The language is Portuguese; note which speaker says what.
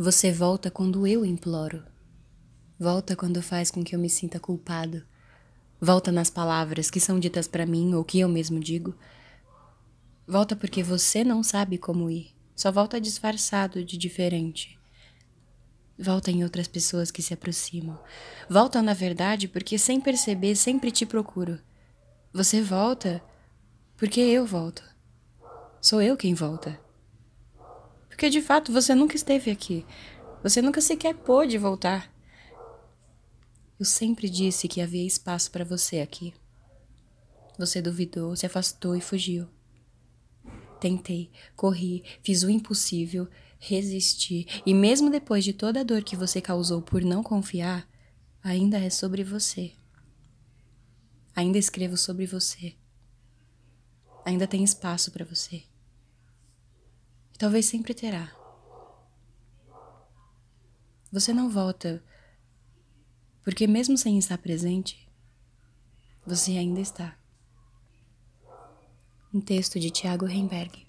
Speaker 1: Você volta quando eu imploro. Volta quando faz com que eu me sinta culpado. Volta nas palavras que são ditas para mim ou que eu mesmo digo. Volta porque você não sabe como ir. Só volta disfarçado de diferente. Volta em outras pessoas que se aproximam. Volta, na verdade, porque sem perceber sempre te procuro. Você volta porque eu volto. Sou eu quem volta. Porque de fato você nunca esteve aqui. Você nunca sequer pôde voltar. Eu sempre disse que havia espaço para você aqui. Você duvidou, se afastou e fugiu. Tentei, corri, fiz o impossível, resisti, e mesmo depois de toda a dor que você causou por não confiar, ainda é sobre você. Ainda escrevo sobre você. Ainda tem espaço para você. Talvez sempre terá. Você não volta porque, mesmo sem estar presente, você ainda está. Um texto de Tiago Heimberg.